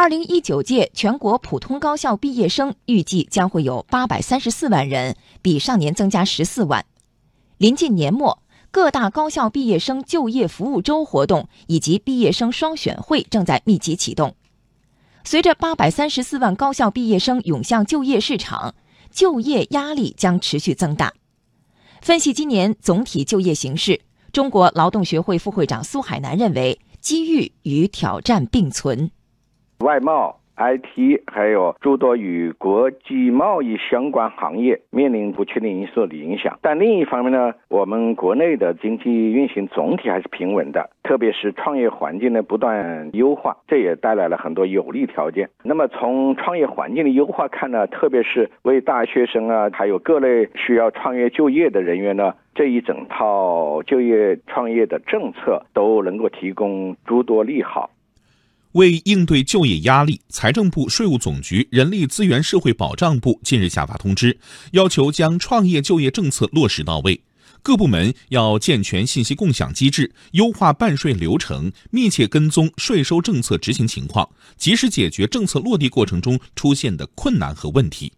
二零一九届全国普通高校毕业生预计将会有八百三十四万人，比上年增加十四万。临近年末，各大高校毕业生就业服务周活动以及毕业生双选会正在密集启动。随着八百三十四万高校毕业生涌向就业市场，就业压力将持续增大。分析今年总体就业形势，中国劳动学会副会长苏海南认为，机遇与挑战并存。外贸、IT 还有诸多与国际贸易相关行业面临不确定因素的影响，但另一方面呢，我们国内的经济运行总体还是平稳的，特别是创业环境的不断优化，这也带来了很多有利条件。那么从创业环境的优化看呢，特别是为大学生啊，还有各类需要创业就业的人员呢，这一整套就业创业的政策都能够提供诸多利好。为应对就业压力，财政部、税务总局、人力资源社会保障部近日下发通知，要求将创业就业政策落实到位。各部门要健全信息共享机制，优化办税流程，密切跟踪税收政策执行情况，及时解决政策落地过程中出现的困难和问题。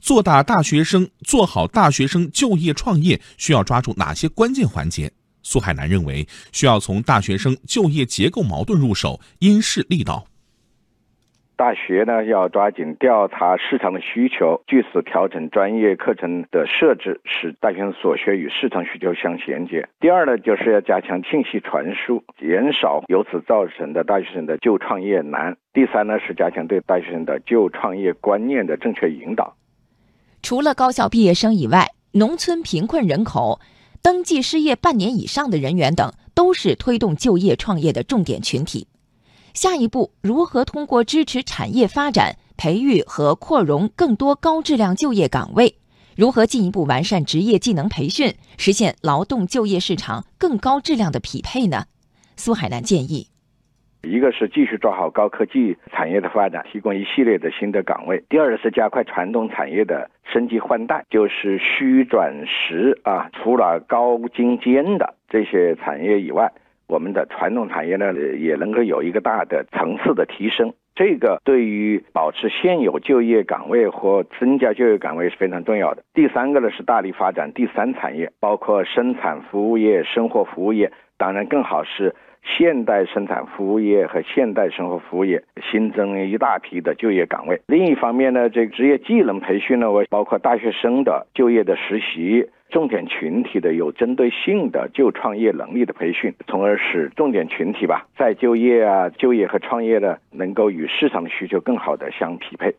做大大学生，做好大学生就业创业，需要抓住哪些关键环节？苏海南认为，需要从大学生就业结构矛盾入手，因势利导。大学呢，要抓紧调查市场的需求，据此调整专业课程的设置，使大学生所学与市场需求相衔接。第二呢，就是要加强信息传输，减少由此造成的大学生的就创业难。第三呢，是加强对大学生的就创业观念的正确引导。除了高校毕业生以外，农村贫困人口。登记失业半年以上的人员等，都是推动就业创业的重点群体。下一步，如何通过支持产业发展、培育和扩容更多高质量就业岗位？如何进一步完善职业技能培训，实现劳动就业市场更高质量的匹配呢？苏海南建议。一个是继续抓好高科技产业的发展，提供一系列的新的岗位；第二是加快传统产业的升级换代，就是虚转实啊。除了高精尖的这些产业以外，我们的传统产业呢也能够有一个大的层次的提升。这个对于保持现有就业岗位或增加就业岗位是非常重要的。第三个呢是大力发展第三产业，包括生产服务业、生活服务业，当然更好是。现代生产服务业和现代生活服务业新增一大批的就业岗位。另一方面呢，这个职业技能培训呢，我包括大学生的就业的实习，重点群体的有针对性的就创业能力的培训，从而使重点群体吧，再就业啊，就业和创业呢，能够与市场需求更好的相匹配。